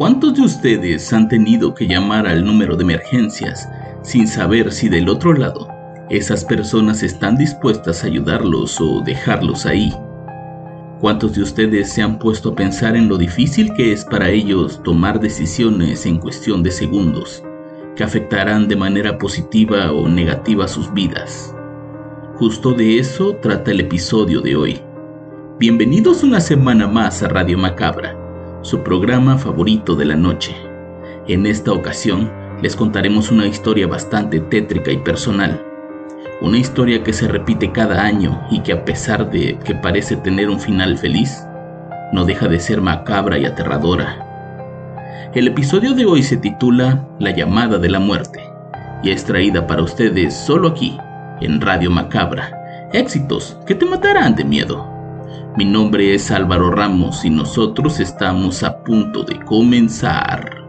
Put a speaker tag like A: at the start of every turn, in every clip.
A: ¿Cuántos de ustedes han tenido que llamar al número de emergencias sin saber si del otro lado esas personas están dispuestas a ayudarlos o dejarlos ahí? ¿Cuántos de ustedes se han puesto a pensar en lo difícil que es para ellos tomar decisiones en cuestión de segundos que afectarán de manera positiva o negativa sus vidas? Justo de eso trata el episodio de hoy. Bienvenidos una semana más a Radio Macabra, su programa favorito de la noche. En esta ocasión les contaremos una historia bastante tétrica y personal. Una historia que se repite cada año y que a pesar de que parece tener un final feliz, no deja de ser macabra y aterradora. El episodio de hoy se titula La llamada de la muerte y es traída para ustedes solo aquí, en Radio Macabra. Éxitos que te matarán de miedo. Mi nombre es Álvaro Ramos y nosotros estamos a punto de comenzar.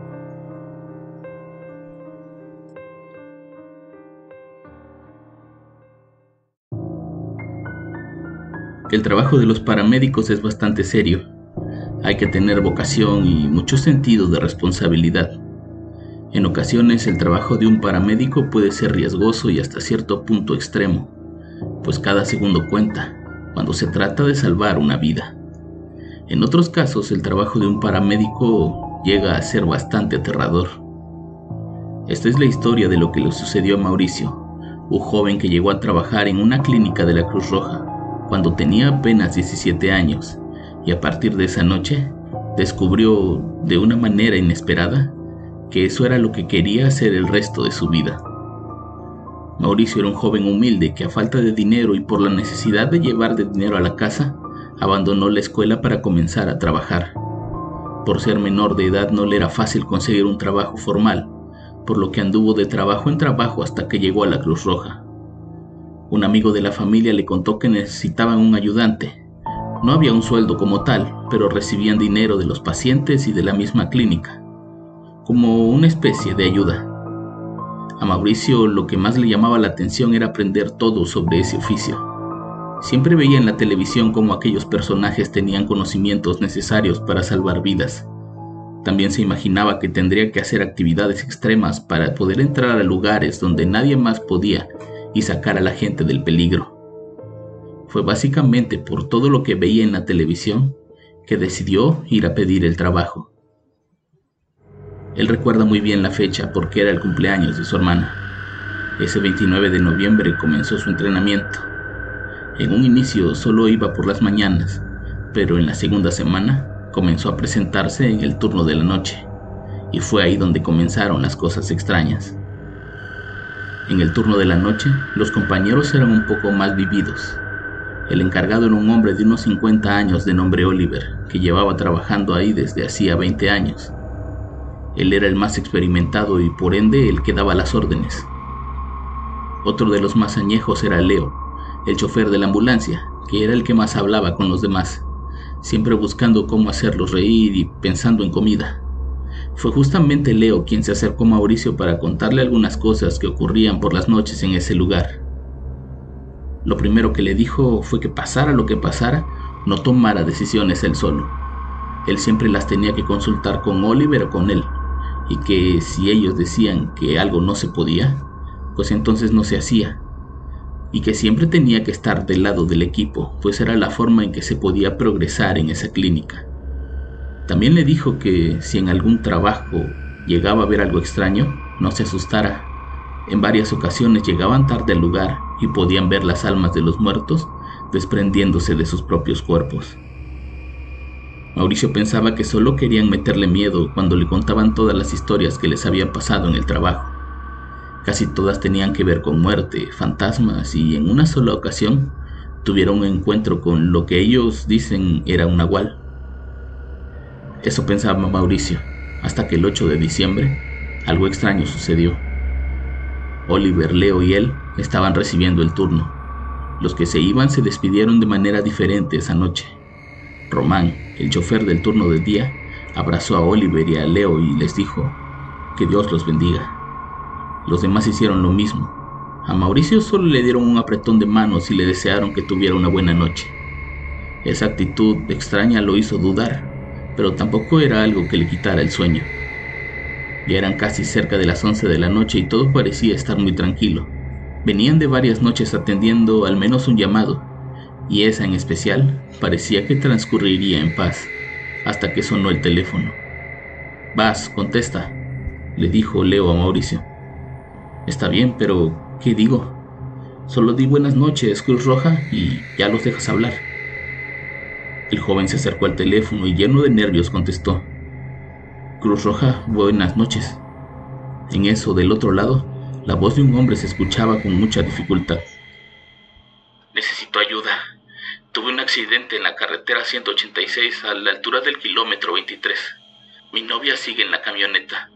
A: El trabajo de los paramédicos es bastante serio. Hay que tener vocación y mucho sentido de responsabilidad. En ocasiones el trabajo de un paramédico puede ser riesgoso y hasta cierto punto extremo, pues cada segundo cuenta cuando se trata de salvar una vida. En otros casos el trabajo de un paramédico llega a ser bastante aterrador. Esta es la historia de lo que le sucedió a Mauricio, un joven que llegó a trabajar en una clínica de la Cruz Roja cuando tenía apenas 17 años y a partir de esa noche descubrió de una manera inesperada que eso era lo que quería hacer el resto de su vida. Mauricio era un joven humilde que a falta de dinero y por la necesidad de llevar de dinero a la casa, abandonó la escuela para comenzar a trabajar. Por ser menor de edad no le era fácil conseguir un trabajo formal, por lo que anduvo de trabajo en trabajo hasta que llegó a la Cruz Roja. Un amigo de la familia le contó que necesitaban un ayudante. No había un sueldo como tal, pero recibían dinero de los pacientes y de la misma clínica, como una especie de ayuda. A Mauricio lo que más le llamaba la atención era aprender todo sobre ese oficio. Siempre veía en la televisión cómo aquellos personajes tenían conocimientos necesarios para salvar vidas. También se imaginaba que tendría que hacer actividades extremas para poder entrar a lugares donde nadie más podía y sacar a la gente del peligro. Fue básicamente por todo lo que veía en la televisión que decidió ir a pedir el trabajo. Él recuerda muy bien la fecha porque era el cumpleaños de su hermana. Ese 29 de noviembre comenzó su entrenamiento. En un inicio solo iba por las mañanas, pero en la segunda semana comenzó a presentarse en el turno de la noche, y fue ahí donde comenzaron las cosas extrañas. En el turno de la noche, los compañeros eran un poco más vividos. El encargado era un hombre de unos 50 años de nombre Oliver, que llevaba trabajando ahí desde hacía 20 años. Él era el más experimentado y por ende el que daba las órdenes. Otro de los más añejos era Leo, el chofer de la ambulancia, que era el que más hablaba con los demás, siempre buscando cómo hacerlos reír y pensando en comida. Fue justamente Leo quien se acercó a Mauricio para contarle algunas cosas que ocurrían por las noches en ese lugar. Lo primero que le dijo fue que pasara lo que pasara, no tomara decisiones él solo. Él siempre las tenía que consultar con Oliver o con él, y que si ellos decían que algo no se podía, pues entonces no se hacía, y que siempre tenía que estar del lado del equipo, pues era la forma en que se podía progresar en esa clínica. También le dijo que si en algún trabajo llegaba a ver algo extraño, no se asustara. En varias ocasiones llegaban tarde al lugar y podían ver las almas de los muertos desprendiéndose de sus propios cuerpos. Mauricio pensaba que solo querían meterle miedo cuando le contaban todas las historias que les habían pasado en el trabajo. Casi todas tenían que ver con muerte, fantasmas y en una sola ocasión tuvieron un encuentro con lo que ellos dicen era un nahual. Eso pensaba Mauricio, hasta que el 8 de diciembre algo extraño sucedió. Oliver, Leo y él estaban recibiendo el turno. Los que se iban se despidieron de manera diferente esa noche. Román, el chofer del turno de día, abrazó a Oliver y a Leo y les dijo, que Dios los bendiga. Los demás hicieron lo mismo. A Mauricio solo le dieron un apretón de manos y le desearon que tuviera una buena noche. Esa actitud extraña lo hizo dudar, pero tampoco era algo que le quitara el sueño. Ya eran casi cerca de las 11 de la noche y todo parecía estar muy tranquilo. Venían de varias noches atendiendo al menos un llamado, y esa en especial parecía que transcurriría en paz, hasta que sonó el teléfono. Vas, contesta, le dijo Leo a Mauricio. Está bien, pero ¿qué digo? Solo di buenas noches, Cruz Roja, y ya los dejas hablar. El joven se acercó al teléfono y lleno de nervios contestó. Cruz Roja, buenas noches. En eso, del otro lado, la voz de un hombre se escuchaba con mucha dificultad. Necesito ayuda. Tuve un accidente en la carretera 186 a la altura del kilómetro 23. Mi novia sigue en la camioneta.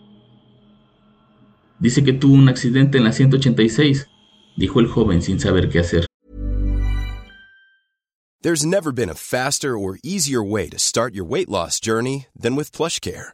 A: Dice que tuvo un accidente en la 186, dijo el joven sin saber qué hacer.
B: There's never been a faster or easier way to start your weight loss journey than with PlushCare.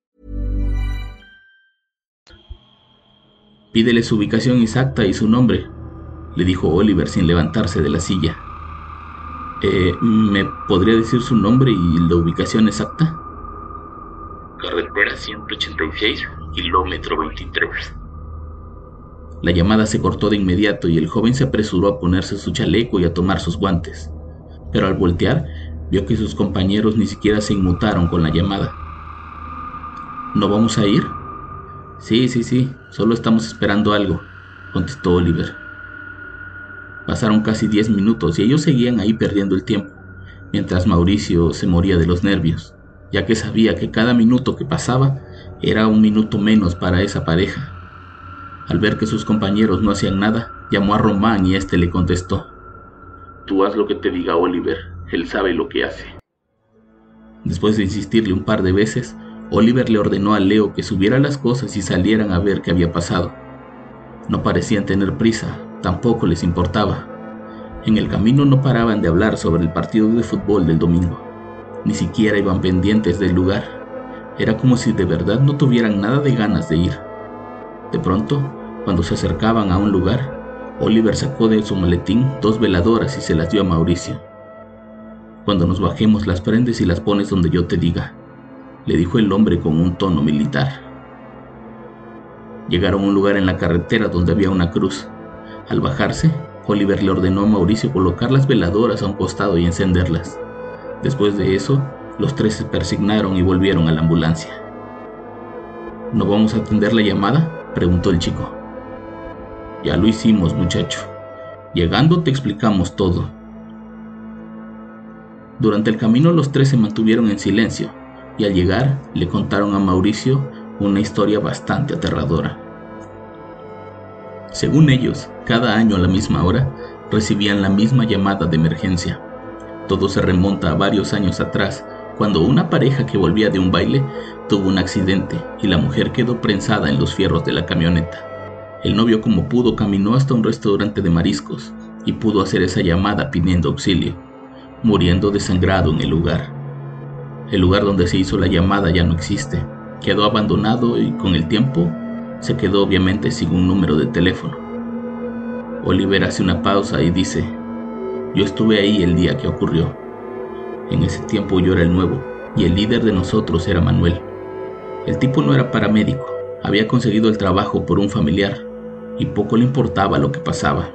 A: Pídele su ubicación exacta y su nombre, le dijo Oliver sin levantarse de la silla. Eh, ¿Me podría decir su nombre y la ubicación exacta? Carretera 186, kilómetro 23. La llamada se cortó de inmediato y el joven se apresuró a ponerse su chaleco y a tomar sus guantes. Pero al voltear, vio que sus compañeros ni siquiera se inmutaron con la llamada. ¿No vamos a ir? Sí, sí, sí, solo estamos esperando algo, contestó Oliver. Pasaron casi diez minutos y ellos seguían ahí perdiendo el tiempo, mientras Mauricio se moría de los nervios, ya que sabía que cada minuto que pasaba era un minuto menos para esa pareja. Al ver que sus compañeros no hacían nada, llamó a Román y éste le contestó. Tú haz lo que te diga Oliver, él sabe lo que hace. Después de insistirle un par de veces, Oliver le ordenó a Leo que subiera las cosas y salieran a ver qué había pasado. No parecían tener prisa, tampoco les importaba. En el camino no paraban de hablar sobre el partido de fútbol del domingo. Ni siquiera iban pendientes del lugar. Era como si de verdad no tuvieran nada de ganas de ir. De pronto, cuando se acercaban a un lugar, Oliver sacó de su maletín dos veladoras y se las dio a Mauricio. Cuando nos bajemos las prendes y las pones donde yo te diga, le dijo el hombre con un tono militar. Llegaron a un lugar en la carretera donde había una cruz. Al bajarse, Oliver le ordenó a Mauricio colocar las veladoras a un costado y encenderlas. Después de eso, los tres se persignaron y volvieron a la ambulancia. ¿No vamos a atender la llamada? preguntó el chico. Ya lo hicimos, muchacho. Llegando te explicamos todo. Durante el camino los tres se mantuvieron en silencio y al llegar le contaron a Mauricio una historia bastante aterradora. Según ellos, cada año a la misma hora recibían la misma llamada de emergencia. Todo se remonta a varios años atrás, cuando una pareja que volvía de un baile tuvo un accidente y la mujer quedó prensada en los fierros de la camioneta. El novio como pudo caminó hasta un restaurante de mariscos y pudo hacer esa llamada pidiendo auxilio, muriendo desangrado en el lugar. El lugar donde se hizo la llamada ya no existe, quedó abandonado y con el tiempo se quedó obviamente sin un número de teléfono. Oliver hace una pausa y dice, yo estuve ahí el día que ocurrió. En ese tiempo yo era el nuevo y el líder de nosotros era Manuel. El tipo no era paramédico, había conseguido el trabajo por un familiar y poco le importaba lo que pasaba.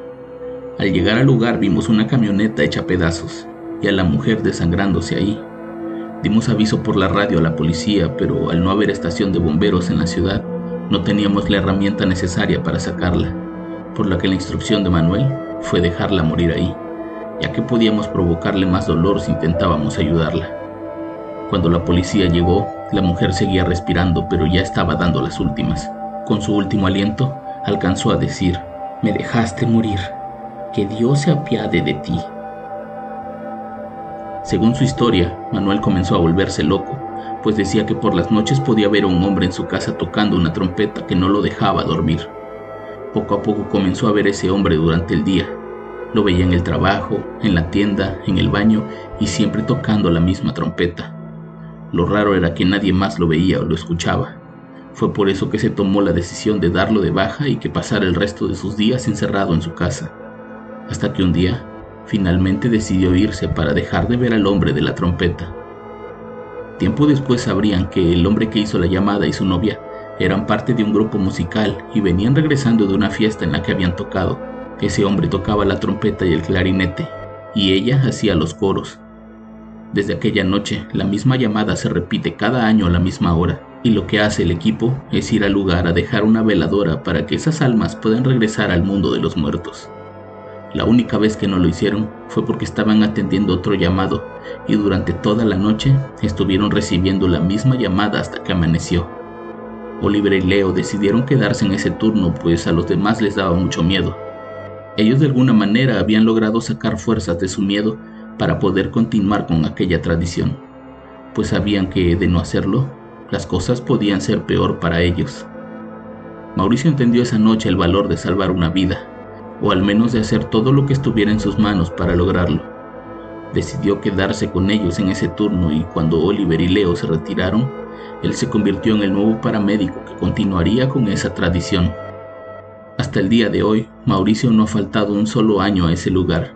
A: Al llegar al lugar vimos una camioneta hecha pedazos y a la mujer desangrándose ahí. Dimos aviso por la radio a la policía, pero al no haber estación de bomberos en la ciudad, no teníamos la herramienta necesaria para sacarla, por lo que la instrucción de Manuel fue dejarla morir ahí, ya que podíamos provocarle más dolor si intentábamos ayudarla. Cuando la policía llegó, la mujer seguía respirando, pero ya estaba dando las últimas. Con su último aliento, alcanzó a decir, me dejaste morir, que Dios se apiade de ti. Según su historia, Manuel comenzó a volverse loco, pues decía que por las noches podía ver a un hombre en su casa tocando una trompeta que no lo dejaba dormir. Poco a poco comenzó a ver ese hombre durante el día. Lo veía en el trabajo, en la tienda, en el baño y siempre tocando la misma trompeta. Lo raro era que nadie más lo veía o lo escuchaba. Fue por eso que se tomó la decisión de darlo de baja y que pasara el resto de sus días encerrado en su casa. Hasta que un día, finalmente decidió irse para dejar de ver al hombre de la trompeta. Tiempo después sabrían que el hombre que hizo la llamada y su novia eran parte de un grupo musical y venían regresando de una fiesta en la que habían tocado. Ese hombre tocaba la trompeta y el clarinete, y ella hacía los coros. Desde aquella noche, la misma llamada se repite cada año a la misma hora, y lo que hace el equipo es ir al lugar a dejar una veladora para que esas almas puedan regresar al mundo de los muertos. La única vez que no lo hicieron fue porque estaban atendiendo otro llamado y durante toda la noche estuvieron recibiendo la misma llamada hasta que amaneció. Oliver y Leo decidieron quedarse en ese turno pues a los demás les daba mucho miedo. Ellos de alguna manera habían logrado sacar fuerzas de su miedo para poder continuar con aquella tradición, pues sabían que de no hacerlo, las cosas podían ser peor para ellos. Mauricio entendió esa noche el valor de salvar una vida, o al menos de hacer todo lo que estuviera en sus manos para lograrlo. Decidió quedarse con ellos en ese turno y cuando Oliver y Leo se retiraron, él se convirtió en el nuevo paramédico que continuaría con esa tradición. Hasta el día de hoy, Mauricio no ha faltado un solo año a ese lugar.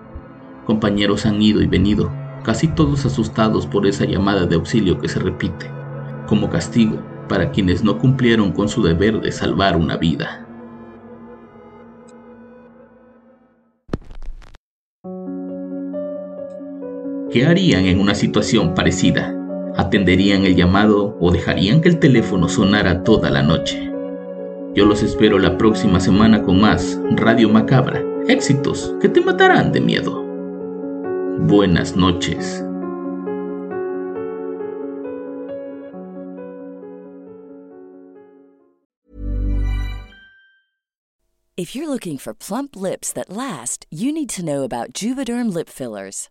A: Compañeros han ido y venido, casi todos asustados por esa llamada de auxilio que se repite, como castigo para quienes no cumplieron con su deber de salvar una vida. ¿Qué harían en una situación parecida? ¿Atenderían el llamado o dejarían que el teléfono sonara toda la noche? Yo los espero la próxima semana con más Radio Macabra. Éxitos que te matarán de miedo. Buenas noches.
C: If you're looking for plump lips that last, you need to know about Juvederm lip fillers.